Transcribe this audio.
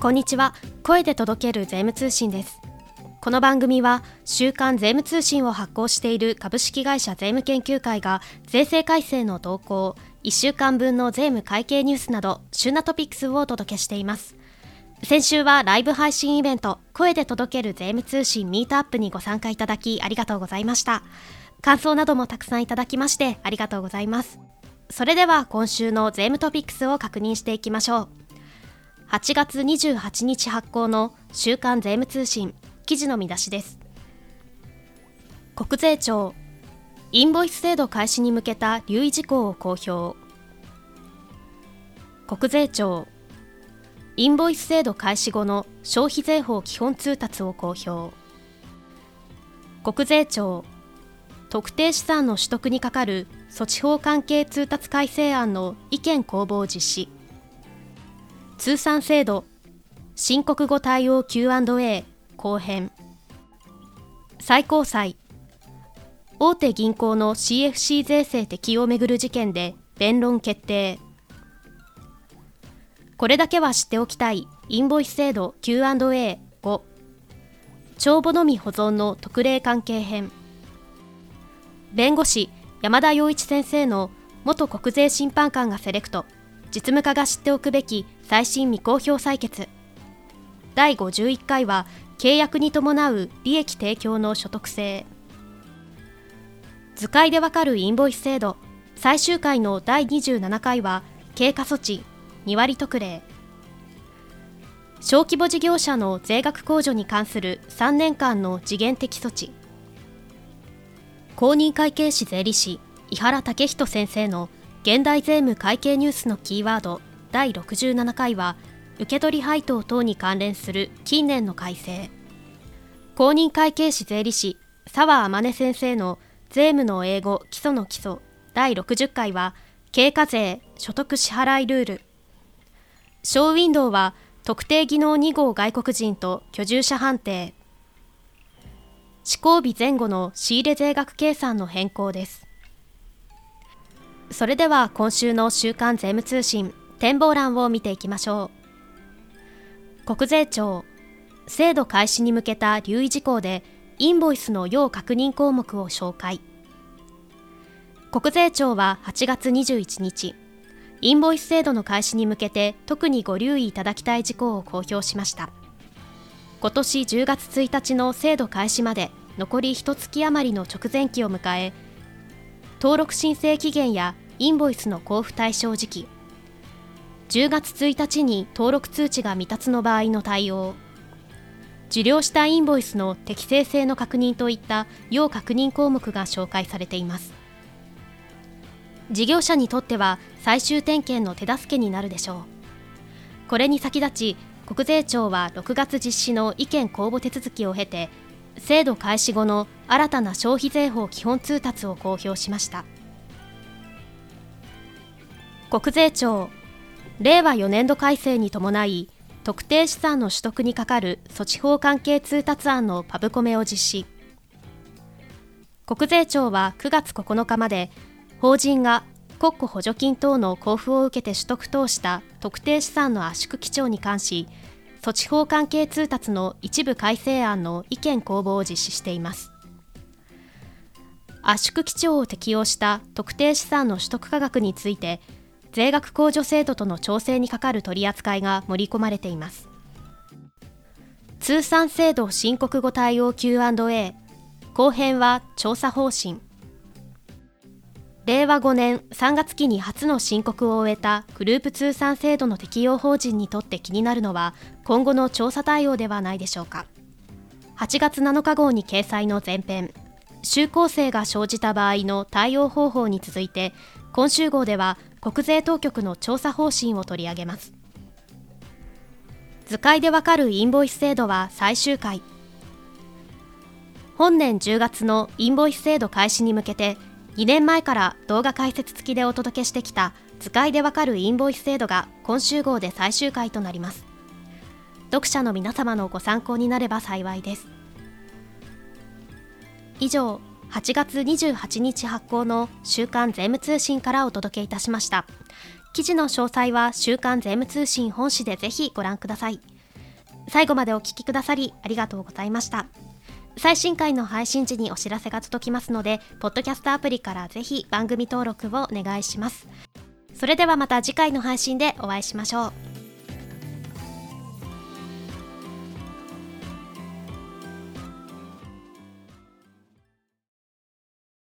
こんにちは。声で届ける税務通信です。この番組は週刊税務通信を発行している株式会社税務研究会が税制改正の動向1週間分の税務会計ニュースなど旬なトピックスをお届けしています。先週はライブ配信イベント声で届ける税務通信ミートアップにご参加いただきありがとうございました。感想などもたくさんいただきましてありがとうございます。それでは今週の税務トピックスを確認していきましょう。8月28日発行の週刊税務通信記事の見出しです。国税庁インボイス制度開始に向けた留意事項を公表。国税庁インボイス制度開始後の消費税法基本通達を公表。国税庁特定資産の取得に係る措置法関係通達改正案の意見公募を実施。通産制度。申告後対応 Q&A 後編。最高裁。大手銀行の CFC 税制適用をめぐる事件で弁論決定。これだけは知っておきたい。インボイス制度。Q&A5 帳簿のみ保存の特例関係編。弁護士山田洋一先生の元国税審判官がセレクト。実務家が知っておくべき最新未公表採決。第51回は契約に伴う利益提供の所得制。図解でわかるインボイス制度。最終回の第27回は経過措置。2割特例。小規模事業者の税額控除に関する3年間の時限的措置。公認会計士税理士井原武人先生の現代税務会計ニュースのキーワード第67回は受取配当等に関連する近年の改正。公認会計士税理士澤天音先生の税務の英語基礎の基礎第60回は経過税所得支払いルール。ショーウィンドウは特定技能2号外国人と居住者判定。施行日前後の仕入れ税額計算の変更です。それでは今週の週刊税務通信展望欄を見ていきましょう。国税庁制度開始に向けた留意事項でインボイスの要確認項目を紹介。国税庁は8月21日インボイス制度の開始に向けて特にご留意いただきたい事項を公表しました。今年10月1日の制度開始まで残り1月余りの直前期を迎え登録申請期限やインボイスの交付対象時期。10月1日に登録通知が未達の場合の対応。受領したインボイスの適正性の確認といった要確認項目が紹介されています。事業者にとっては最終点検の手助けになるでしょう。これに先立ち国税庁は6月実施の意見公募手続きを経て制度開始後の新たな消費税法基本通達を公表しました。国税庁。令和4年度改正に伴い特定資産の取得に係る措置法関係通達案のパブコメを実施。国税庁は9月9日まで法人が国庫補助金等の交付を受けて取得等した特定資産の圧縮基調に関し措置法関係通達の一部改正案の意見公募を実施しています。圧縮基調を適用した特定資産の取得価格について税額控除制度との調整にかかる取り扱いが盛り込まれています。通産制度申告後対応 Q&A 後編は調査方針。令和5年3月期に初の申告を終えたグループ通産制度の適用法人にとって気になるのは今後の調査対応ではないでしょうか。8月7日号に掲載の前編就航生が生じた場合の対応方法に続いて今週号では国税当局の調査方針を取り上げます。図解でわかるインボイス制度は最終回。本年10月のインボイス制度開始に向けて2年前から動画解説付きでお届けしてきた図解でわかるインボイス制度が今週号で最終回となります。読者の皆様のご参考になれば幸いです。以上8月28日発行の週刊税務通信からお届けいたしました。記事の詳細は週刊税務通信本誌でぜひご覧ください。最後までお聞きくださりありがとうございました。最新回の配信時にお知らせが届きますのでポッドキャストアプリからぜひ番組登録をお願いします。それではまた次回の配信でお会いしましょう。